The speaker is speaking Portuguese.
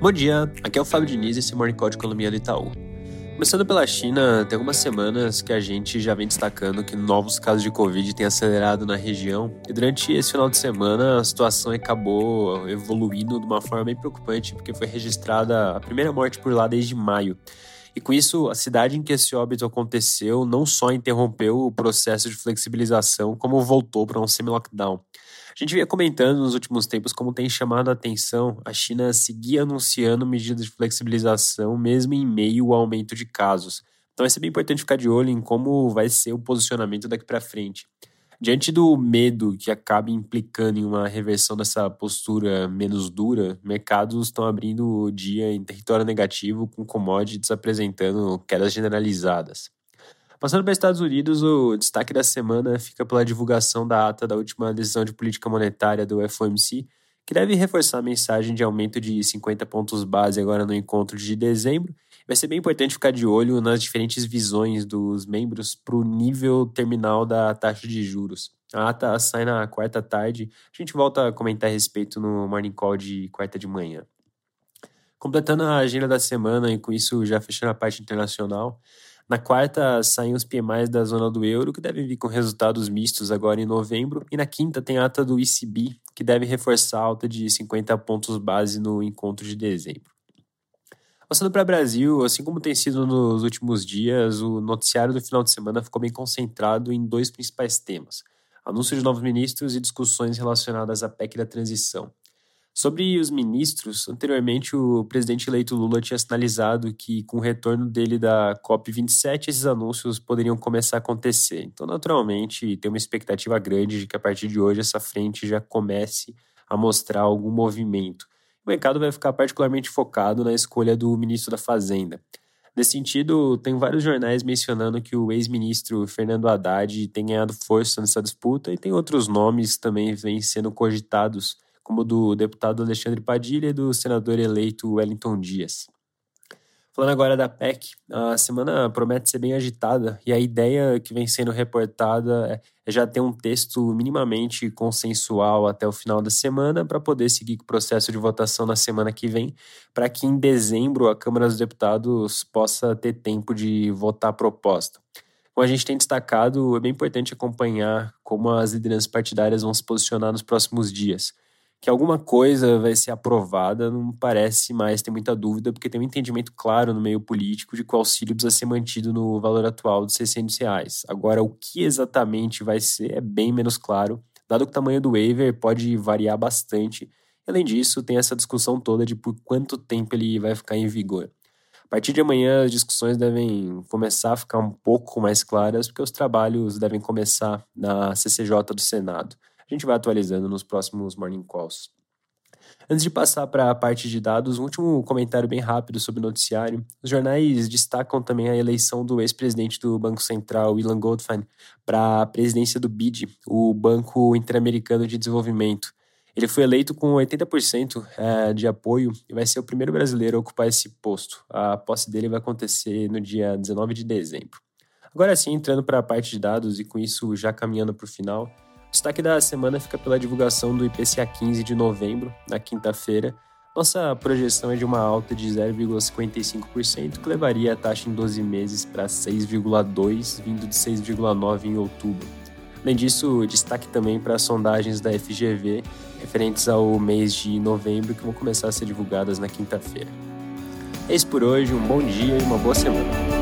Bom dia, aqui é o Fábio Diniz e esse é Morning Call de Economia do Itaú. Começando pela China, tem algumas semanas que a gente já vem destacando que novos casos de Covid têm acelerado na região e durante esse final de semana a situação acabou evoluindo de uma forma bem preocupante porque foi registrada a primeira morte por lá desde maio. E com isso, a cidade em que esse óbito aconteceu não só interrompeu o processo de flexibilização, como voltou para um semi-lockdown. A gente vinha comentando nos últimos tempos como tem chamado a atenção a China seguir anunciando medidas de flexibilização mesmo em meio ao aumento de casos. Então vai ser bem importante ficar de olho em como vai ser o posicionamento daqui para frente. Diante do medo que acaba implicando em uma reversão dessa postura menos dura, mercados estão abrindo o dia em território negativo, com commodities apresentando quedas generalizadas. Passando para os Estados Unidos, o destaque da semana fica pela divulgação da ata da última decisão de política monetária do FOMC, que deve reforçar a mensagem de aumento de 50 pontos base agora no encontro de dezembro. Vai ser bem importante ficar de olho nas diferentes visões dos membros para o nível terminal da taxa de juros. A ata sai na quarta tarde. A gente volta a comentar a respeito no Morning Call de quarta de manhã. Completando a agenda da semana e com isso já fechando a parte internacional, na quarta, saem os PMIs da zona do euro, que devem vir com resultados mistos agora em novembro. E na quinta, tem a ata do ECB, que deve reforçar a alta de 50 pontos base no encontro de dezembro. Passando para o Brasil, assim como tem sido nos últimos dias, o noticiário do final de semana ficou bem concentrado em dois principais temas: anúncio de novos ministros e discussões relacionadas à PEC da transição. Sobre os ministros, anteriormente o presidente eleito Lula tinha sinalizado que com o retorno dele da COP27 esses anúncios poderiam começar a acontecer. Então, naturalmente, tem uma expectativa grande de que a partir de hoje essa frente já comece a mostrar algum movimento. O mercado vai ficar particularmente focado na escolha do ministro da Fazenda. Nesse sentido, tem vários jornais mencionando que o ex-ministro Fernando Haddad tem ganhado força nessa disputa e tem outros nomes também vêm sendo cogitados como do deputado Alexandre Padilha e do senador eleito Wellington Dias. Falando agora da PEC, a semana promete ser bem agitada e a ideia que vem sendo reportada é já ter um texto minimamente consensual até o final da semana para poder seguir com o processo de votação na semana que vem, para que em dezembro a Câmara dos Deputados possa ter tempo de votar a proposta. Como a gente tem destacado, é bem importante acompanhar como as lideranças partidárias vão se posicionar nos próximos dias que alguma coisa vai ser aprovada, não parece mais ter muita dúvida, porque tem um entendimento claro no meio político de que o auxílio precisa ser mantido no valor atual de 600 reais. Agora, o que exatamente vai ser é bem menos claro, dado que o tamanho do waiver pode variar bastante. Além disso, tem essa discussão toda de por quanto tempo ele vai ficar em vigor. A partir de amanhã, as discussões devem começar a ficar um pouco mais claras, porque os trabalhos devem começar na CCJ do Senado. A gente vai atualizando nos próximos morning calls. Antes de passar para a parte de dados, um último comentário bem rápido sobre o noticiário. Os jornais destacam também a eleição do ex-presidente do Banco Central, Ilan Goldfein, para a presidência do BID, o Banco Interamericano de Desenvolvimento. Ele foi eleito com 80% é, de apoio e vai ser o primeiro brasileiro a ocupar esse posto. A posse dele vai acontecer no dia 19 de dezembro. Agora sim, entrando para a parte de dados e com isso já caminhando para o final, o destaque da semana fica pela divulgação do IPCA 15 de novembro, na quinta-feira. Nossa projeção é de uma alta de 0,55%, que levaria a taxa em 12 meses para 6,2%, vindo de 6,9% em outubro. Além disso, destaque também para as sondagens da FGV, referentes ao mês de novembro, que vão começar a ser divulgadas na quinta-feira. É isso por hoje, um bom dia e uma boa semana.